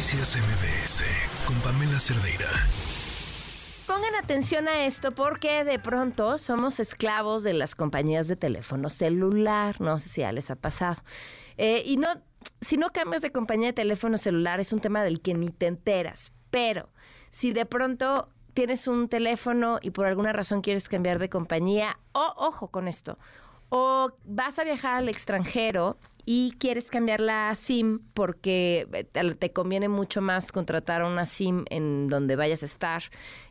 Noticias MBS con Pamela Cerdeira. Pongan atención a esto porque de pronto somos esclavos de las compañías de teléfono celular. No sé si ya les ha pasado. Eh, y no, si no cambias de compañía de teléfono celular es un tema del que ni te enteras. Pero si de pronto tienes un teléfono y por alguna razón quieres cambiar de compañía, o ojo con esto, o vas a viajar al extranjero y quieres cambiar la SIM porque eh, te conviene mucho más contratar una SIM en donde vayas a estar,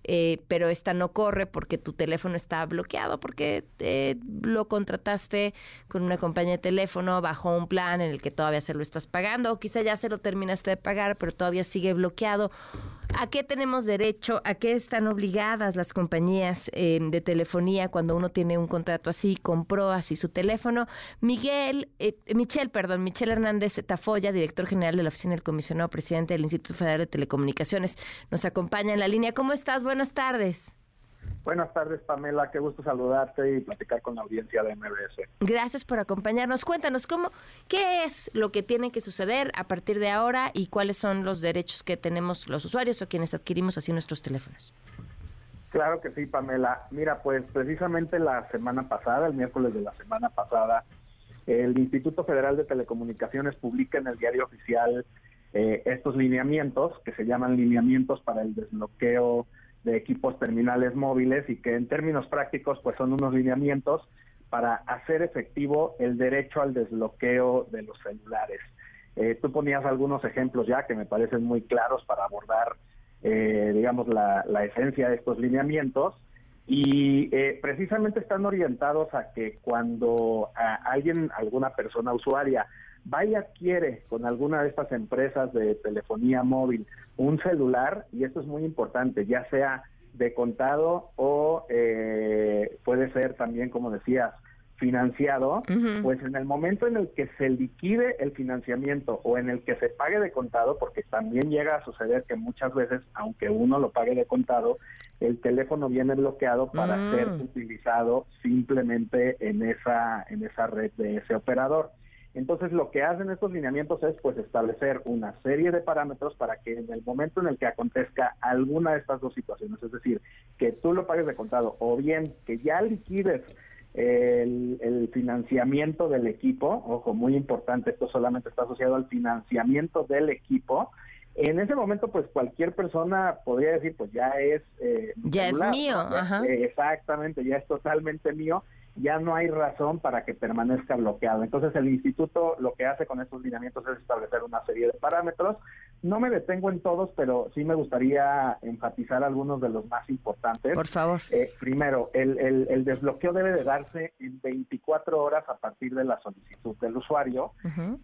eh, pero esta no corre porque tu teléfono está bloqueado, porque eh, lo contrataste con una compañía de teléfono bajo un plan en el que todavía se lo estás pagando, o quizá ya se lo terminaste de pagar, pero todavía sigue bloqueado. ¿A qué tenemos derecho? ¿A qué están obligadas las compañías de telefonía cuando uno tiene un contrato así, compró así su teléfono? Miguel, Michelle, perdón, Michelle Hernández Tafoya, director general de la Oficina del Comisionado Presidente del Instituto Federal de Telecomunicaciones, nos acompaña en la línea. ¿Cómo estás? Buenas tardes. Buenas tardes, Pamela. Qué gusto saludarte y platicar con la audiencia de MBS. Gracias por acompañarnos. Cuéntanos cómo, qué es lo que tiene que suceder a partir de ahora y cuáles son los derechos que tenemos los usuarios o quienes adquirimos así nuestros teléfonos. Claro que sí, Pamela. Mira, pues precisamente la semana pasada, el miércoles de la semana pasada, el Instituto Federal de Telecomunicaciones publica en el diario oficial eh, estos lineamientos, que se llaman lineamientos para el desbloqueo de equipos terminales móviles y que en términos prácticos pues son unos lineamientos para hacer efectivo el derecho al desbloqueo de los celulares. Eh, tú ponías algunos ejemplos ya que me parecen muy claros para abordar, eh, digamos, la, la esencia de estos lineamientos. Y eh, precisamente están orientados a que cuando alguien, alguna persona usuaria, vaya adquiere con alguna de estas empresas de telefonía móvil un celular, y esto es muy importante, ya sea de contado o eh, puede ser también, como decías, financiado, pues en el momento en el que se liquide el financiamiento o en el que se pague de contado, porque también llega a suceder que muchas veces, aunque uno lo pague de contado, el teléfono viene bloqueado para mm. ser utilizado simplemente en esa en esa red de ese operador. Entonces lo que hacen estos lineamientos es pues establecer una serie de parámetros para que en el momento en el que acontezca alguna de estas dos situaciones, es decir, que tú lo pagues de contado o bien que ya liquides el, financiamiento del equipo, ojo, muy importante, esto solamente está asociado al financiamiento del equipo. En ese momento, pues cualquier persona podría decir, pues ya es... Eh, ya es mío, Ajá. exactamente, ya es totalmente mío ya no hay razón para que permanezca bloqueado. Entonces el instituto lo que hace con estos lineamientos es establecer una serie de parámetros. No me detengo en todos, pero sí me gustaría enfatizar algunos de los más importantes. Por favor. Eh, primero, el, el, desbloqueo debe de darse en 24 horas a partir de la solicitud del usuario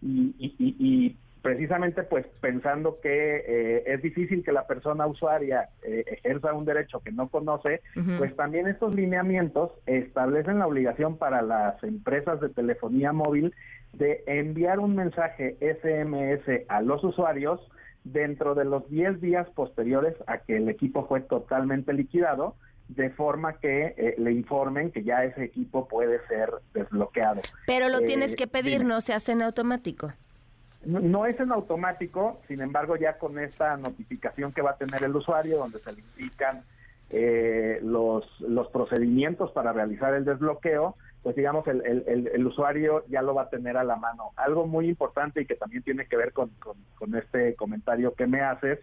y, y, y precisamente pues pensando que eh, es difícil que la persona usuaria eh, ejerza un derecho que no conoce, pues también estos lineamientos establecen la obligación para las empresas de telefonía móvil de enviar un mensaje SMS a los usuarios dentro de los 10 días posteriores a que el equipo fue totalmente liquidado, de forma que eh, le informen que ya ese equipo puede ser desbloqueado. Pero lo tienes que pedir, no se hace en automático. No, es en automático, sin embargo, ya con esta notificación que va a tener el usuario, donde se le indican eh, los, los procedimientos para realizar el desbloqueo, pues digamos, el, el, usuario ya lo va a tener a la mano. Algo muy importante y que también tiene que ver con, con, este comentario que me haces,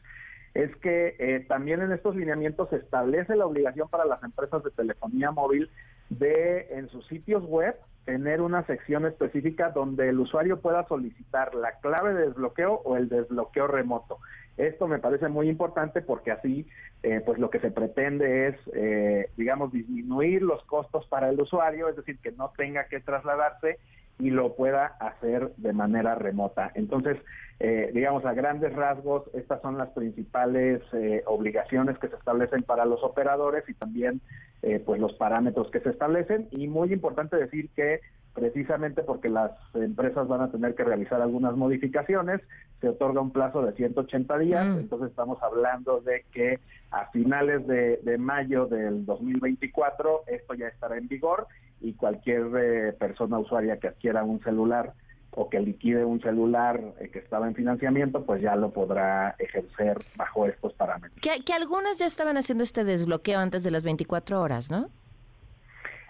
es que eh, también en estos lineamientos se establece la obligación para las empresas de telefonía móvil de en sus sitios web tener una sección específica donde el usuario pueda solicitar la clave de desbloqueo o el desbloqueo remoto. Esto me parece muy importante porque así, eh, pues lo que se pretende es, eh, digamos, disminuir los costos para el usuario, es decir, que no tenga que trasladarse y lo pueda hacer de manera remota. Entonces, eh, digamos, a grandes rasgos, estas son las principales eh, obligaciones que se establecen para los operadores y también eh, pues los parámetros que se establecen. Y muy importante decir que precisamente porque las empresas van a tener que realizar algunas modificaciones, se otorga un plazo de 180 días, mm. entonces estamos hablando de que a finales de, de mayo del 2024 esto ya estará en vigor y cualquier eh, persona usuaria que adquiera un celular o que liquide un celular eh, que estaba en financiamiento, pues ya lo podrá ejercer bajo estos parámetros. Que, algunas ya estaban haciendo este desbloqueo antes de las 24 horas, ¿no?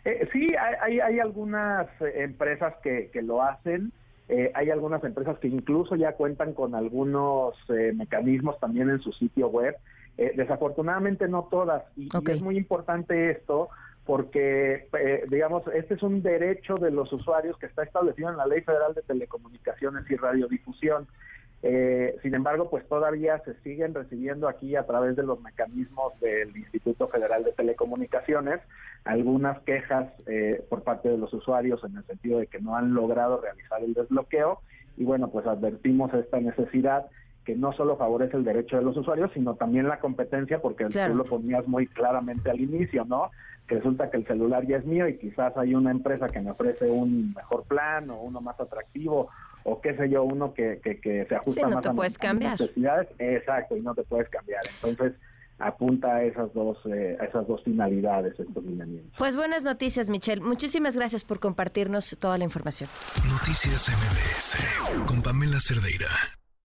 Eh, sí, hay, hay, algunas eh, empresas que, que lo hacen. hay algunas empresas que incluso ya cuentan con algunos mecanismos también en su sitio web. desafortunadamente no todas. y, es muy importante esto porque, eh, digamos, este es un derecho de los usuarios que está establecido en la Ley Federal de Telecomunicaciones y Radiodifusión. Eh, sin embargo, pues todavía se siguen recibiendo aquí a través de los mecanismos del Instituto Federal de Telecomunicaciones algunas quejas eh, por parte de los usuarios en el sentido de que no han logrado realizar el desbloqueo y bueno, pues advertimos esta necesidad que no solo favorece el derecho de los usuarios, sino también la competencia, porque tú lo ponías muy claramente al inicio, ¿no? Que resulta que el celular ya es mío y quizás hay una empresa que me ofrece un mejor plan o uno más atractivo o qué sé yo, uno que, que, se ajusta más a, puedes cambiar. necesidades. Exacto, y no te puedes cambiar. Entonces, apunta a esas dos eh, a esas dos finalidades estos lineamientos. Pues buenas noticias, Michelle. Muchísimas gracias por compartirnos toda la información. Noticias MBS con Pamela Cerdeira.